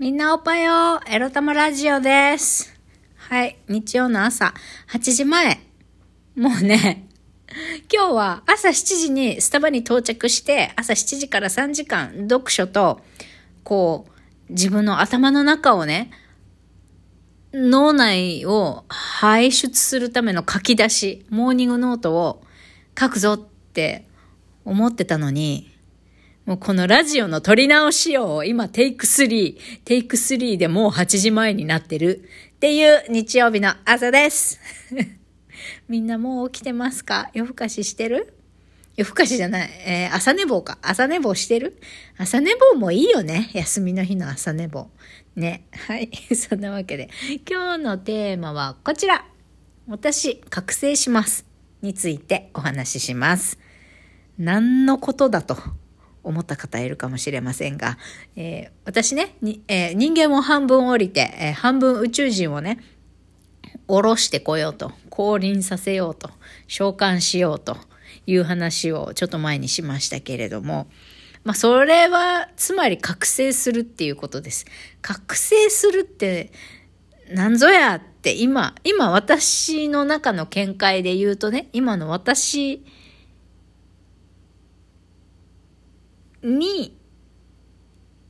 みんなおっぱよエロ玉ラジオです。はい、日曜の朝8時前。もうね、今日は朝7時にスタバに到着して、朝7時から3時間読書と、こう、自分の頭の中をね、脳内を排出するための書き出し、モーニングノートを書くぞって思ってたのに、もうこのラジオの撮り直しを今テイク3、テイク3でもう8時前になってるっていう日曜日の朝です。みんなもう起きてますか？夜更かししてる？夜更かしじゃない。えー朝寝坊か？朝寝坊してる？朝寝坊もいいよね。休みの日の朝寝坊。ね。はい。そんなわけで。今日のテーマはこちら。私、覚醒します。についてお話しします。何のことだと思った方いるかもしれませんが、えー私ね、えー人間を半分降りて、えー半分宇宙人をね、下ろしてこようと、降臨させようと、召喚しようという話をちょっと前にしましたけれども、まあそれは、つまり覚醒するっていうことです。覚醒するって、なんぞやって今、今私の中の見解で言うとね、今の私に、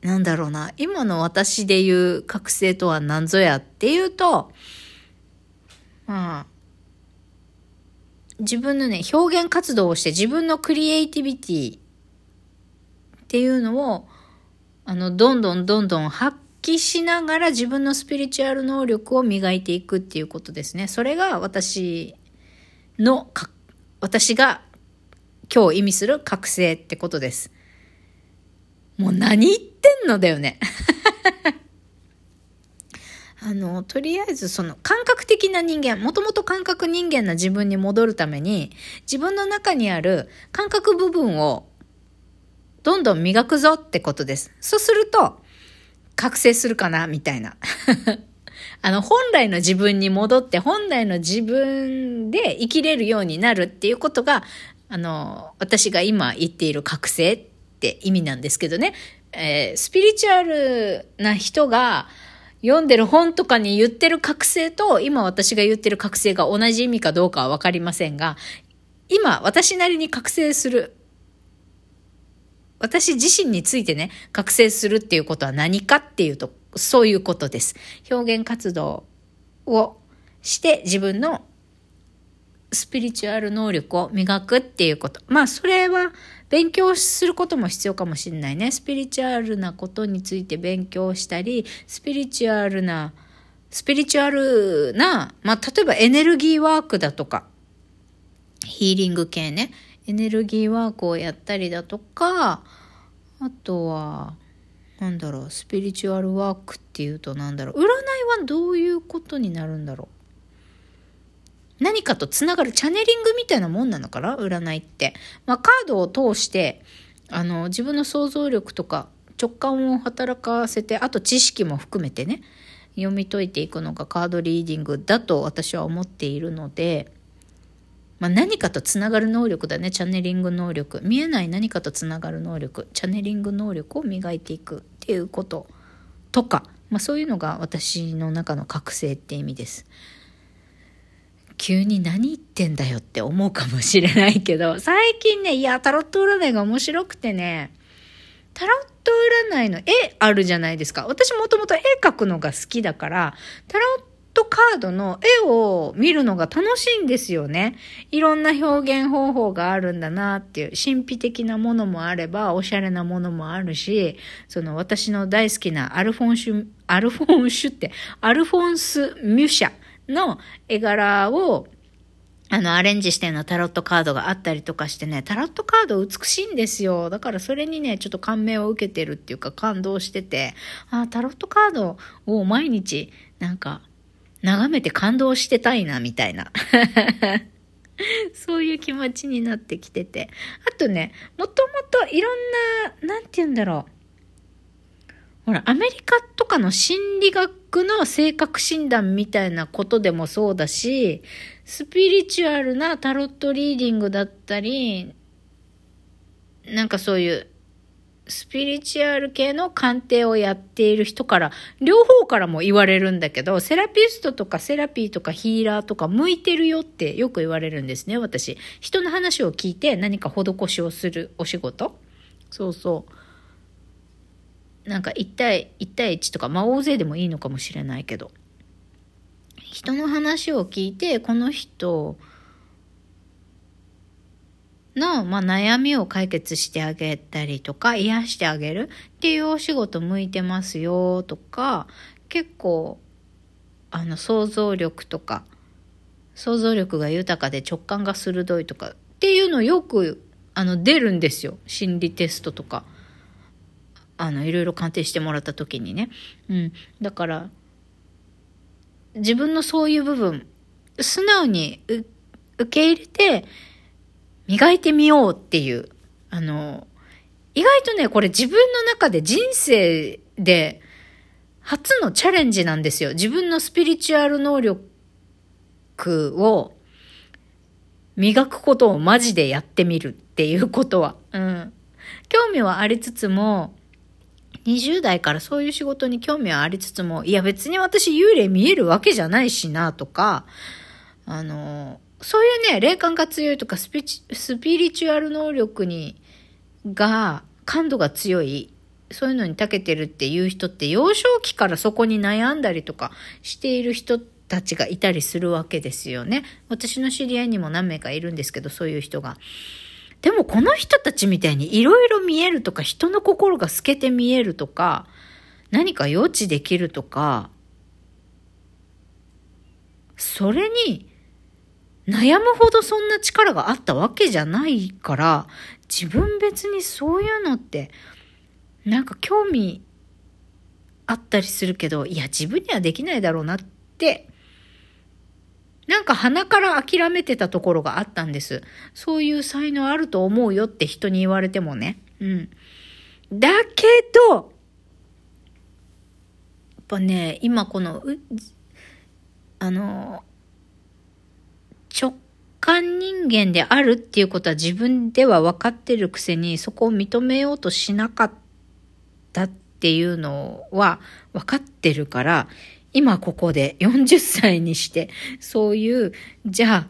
なんだろうな、今の私で言う覚醒とは何ぞやっていうと、まあ、自分のね、表現活動をして自分のクリエイティビティっていうのを、あの、どんどんどんどん発揮しながら自分のスピリチュアル能力を磨いていくっていうことですね。それが私の、私が今日意味する覚醒ってことです。もう何言ってんのだよね。あの、とりあえずその感覚的な人間、もともと感覚人間な自分に戻るために、自分の中にある感覚部分をどんどん磨くぞってことです。そうすると、覚醒するかなみたいな。あの、本来の自分に戻って、本来の自分で生きれるようになるっていうことが、あの、私が今言っている覚醒って意味なんですけどね。えースピリチュアルな人が読んでる本とかに言ってる覚醒と、今私が言ってる覚醒が同じ意味かどうかはわかりませんが、今私なりに覚醒する私自身についてね、覚醒するっていうことは何かっていうと、そういうことです。表現活動をして自分のスピリチュアル能力を磨くっていうこと。まあ、それは勉強することも必要かもしれないね。スピリチュアルなことについて勉強したり、スピリチュアルな、スピリチュアルな、まあ、例えばエネルギーワークだとか、ヒーリング系ね。エネルギーワークをやったりだとか、あとは、なんだろう、スピリチュアルワークっていうとなんだろう、占いはどういうことになるんだろう。何かとつながるチャネリングみたいなもんなのかな？占いって。まあ、カードを通して、あの、自分の想像力とか直感を働かせて、あと知識も含めてね、読み解いていくのがカードリーディングだと私は思っているので、まあ、何かとつながる能力だね、チャネリング能力。見えない何かとつながる能力、チャネリング能力を磨いていくっていうこととか、まあ、そういうのが私の中の覚醒って意味です。急に何言ってんだよって思うかもしれないけど、最近ね、いや、タロット占いが面白くてね、タロット占いの絵あるじゃないですか。私もともと絵描くのが好きだから、タロットカードの絵を見るのが楽しいんですよね。いろんな表現方法があるんだなっていう、神秘的なものもあれば、おしゃれなものもあるし、その私の大好きなアルフォンシュ、アルフォンシュって、アルフォンス・ミュシャの絵柄を、あの、アレンジしてのタロットカードがあったりとかしてね、タロットカード美しいんですよ。だからそれにね、ちょっと感銘を受けてるっていうか感動してて、あタロットカードを毎日、なんか、眺めて感動してたいな、みたいな。そういう気持ちになってきてて。あとね、もともといろんな、なんて言うんだろう。ほら、アメリカとかの心理学の性格診断みたいなことでもそうだし、スピリチュアルなタロットリーディングだったり、なんかそういう、スピリチュアル系の鑑定をやっている人から、両方からも言われるんだけど、セラピストとかセラピーとかヒーラーとか向いてるよってよく言われるんですね、私。人の話を聞いて何か施しをするお仕事そうそう。なんか1対、1対1とか、まあ大勢でもいいのかもしれないけど。人の話を聞いて、この人、の、まあ、悩みを解決してあげたりとか、癒してあげるっていうお仕事向いてますよとか、結構、あの、想像力とか、想像力が豊かで直感が鋭いとかっていうのよく、あの、出るんですよ。心理テストとか。あの、いろいろ鑑定してもらった時にね。うん。だから、自分のそういう部分、素直に受け入れて、磨いてみようっていう、あの、意外とね、これ自分の中で人生で初のチャレンジなんですよ。自分のスピリチュアル能力を磨くことをマジでやってみるっていうことは。うん。興味はありつつも、20代からそういう仕事に興味はありつつも、いや別に私幽霊見えるわけじゃないしなとか、あの、そういうね、霊感が強いとかスピスピリチュアル能力に、が、感度が強い、そういうのに長けてるっていう人って幼少期からそこに悩んだりとかしている人たちがいたりするわけですよね。私の知り合いにも何名かいるんですけど、そういう人が。でもこの人たちみたいにいろいろ見えるとか、人の心が透けて見えるとか、何か予知できるとか、それに悩むほどそんな力があったわけじゃないから、自分別にそういうのって、なんか興味あったりするけど、いや、自分にはできないだろうなって、なんか鼻から諦めてたところがあったんです。そういう才能あると思うよって人に言われてもね。うん。だけど、やっぱね、今この、あの、直感人間であるっていうことは自分では分かってるくせにそこを認めようとしなかったっていうのは分かってるから今ここで40歳にしてそういうじゃ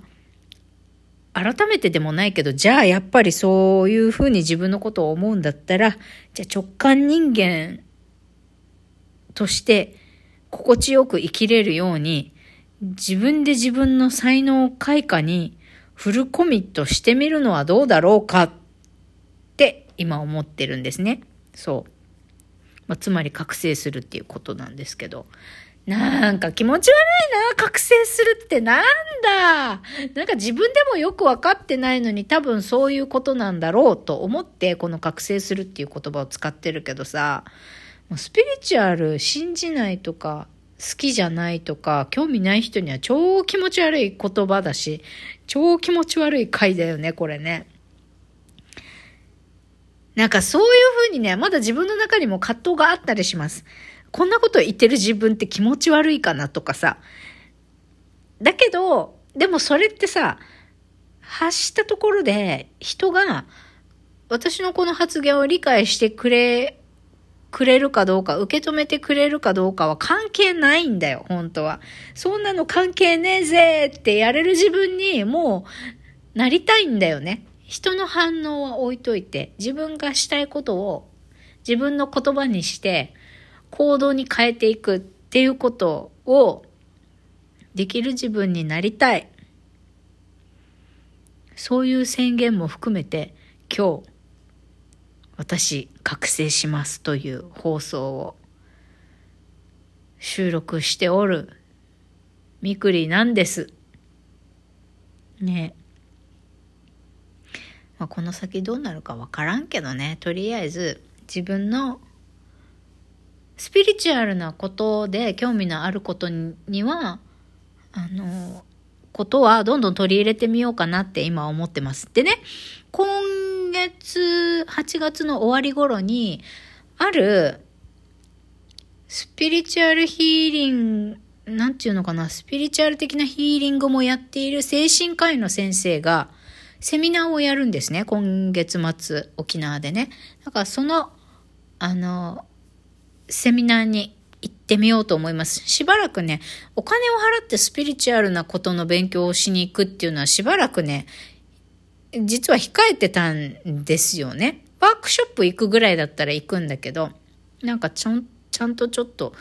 あ改めてでもないけどじゃあやっぱりそういうふうに自分のことを思うんだったらじゃあ直感人間として心地よく生きれるように自分で自分の才能開花にフルコミットしてみるのはどうだろうかって今思ってるんですね。そう。まあ、つまり覚醒するっていうことなんですけど。なんか気持ち悪いな。覚醒するってなんだ。なんか自分でもよくわかってないのに多分そういうことなんだろうと思ってこの覚醒するっていう言葉を使ってるけどさ、スピリチュアル信じないとか好きじゃないとか、興味ない人には超気持ち悪い言葉だし、超気持ち悪い回だよね、これね。なんかそういう風にね、まだ自分の中にも葛藤があったりします。こんなこと言ってる自分って気持ち悪いかなとかさ。だけど、でもそれってさ、発したところで人が私のこの発言を理解してくれくれるかどうか、受け止めてくれるかどうかは関係ないんだよ、本当は。そんなの関係ねえぜってやれる自分にもうなりたいんだよね。人の反応は置いといて、自分がしたいことを自分の言葉にして行動に変えていくっていうことをできる自分になりたい。そういう宣言も含めて今日私覚醒しますという放送を収録しておるみくりなんです。ねまあ、この先どうなるかわからんけどね、とりあえず自分のスピリチュアルなことで興味のあることには、あの、ことはどんどん取り入れてみようかなって今思ってます。でね、今月、8月の終わり頃に、ある、スピリチュアルヒーリング、なんていうのかな、スピリチュアル的なヒーリングもやっている精神科医の先生が、セミナーをやるんですね、今月末、沖縄でね。だからそのあの、セミナーに行ってみようと思います。しばらくね、お金を払ってスピリチュアルなことの勉強をしに行くっていうのはしばらくね、実は控えてたんですよね。ワークショップ行くぐらいだったら行くんだけど、なんかちゃん、ちゃんとちょっと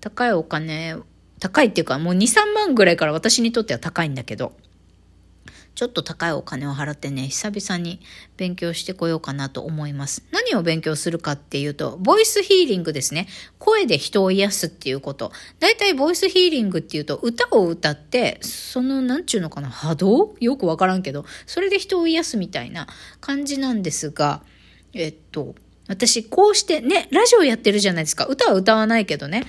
高いお金、高いっていうかもう2、3万ぐらいから私にとっては高いんだけど、ちょっと高いお金を払ってね、久々に勉強してこようかなと思います。何を勉強するかっていうと、ボイスヒーリングですね。声で人を癒すっていうこと。だいたいボイスヒーリングっていうと、歌を歌って、その、なんちゅうのかな、波動？よくわからんけど、それで人を癒すみたいな感じなんですが、えっと、私、こうしてね、ラジオやってるじゃないですか。歌は歌わないけどね。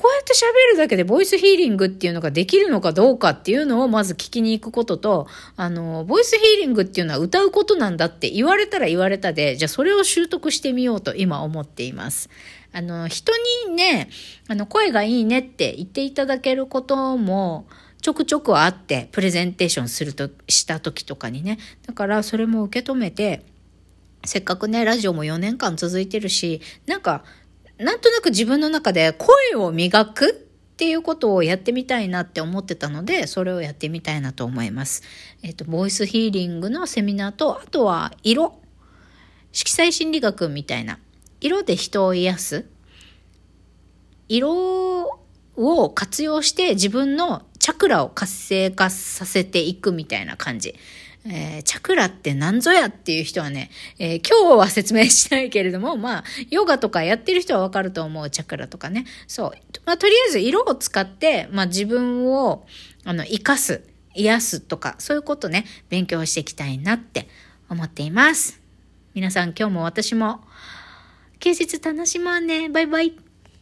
こうやって喋るだけでボイスヒーリングっていうのができるのかどうかっていうのをまず聞きに行くことと、あの、ボイスヒーリングっていうのは歌うことなんだって言われたら言われたで、じゃあそれを習得してみようと今思っています。あの、人にね、あの、声がいいねって言っていただけることも、ちょくちょくあって、プレゼンテーションすると、した時とかにね。だからそれも受け止めて、せっかくね、ラジオも4年間続いてるし、なんか、なんとなく自分の中で声を磨くっていうことをやってみたいなって思ってたので、それをやってみたいなと思います。えっ、と、ボイスヒーリングのセミナーと、あとは色。色彩心理学みたいな。色で人を癒す。色を活用して自分のチャクラを活性化させていくみたいな感じ。えー、チャクラって何ぞやっていう人はね、えー、今日は説明しないけれども、まあ、ヨガとかやってる人はわかると思う、チャクラとかね。そう。まあ、とりあえず色を使って、まあ、自分を、あの、生かす、癒すとか、そういうことね、勉強していきたいなって思っています。皆さん今日も私も、休日楽しもうね。バイバイ。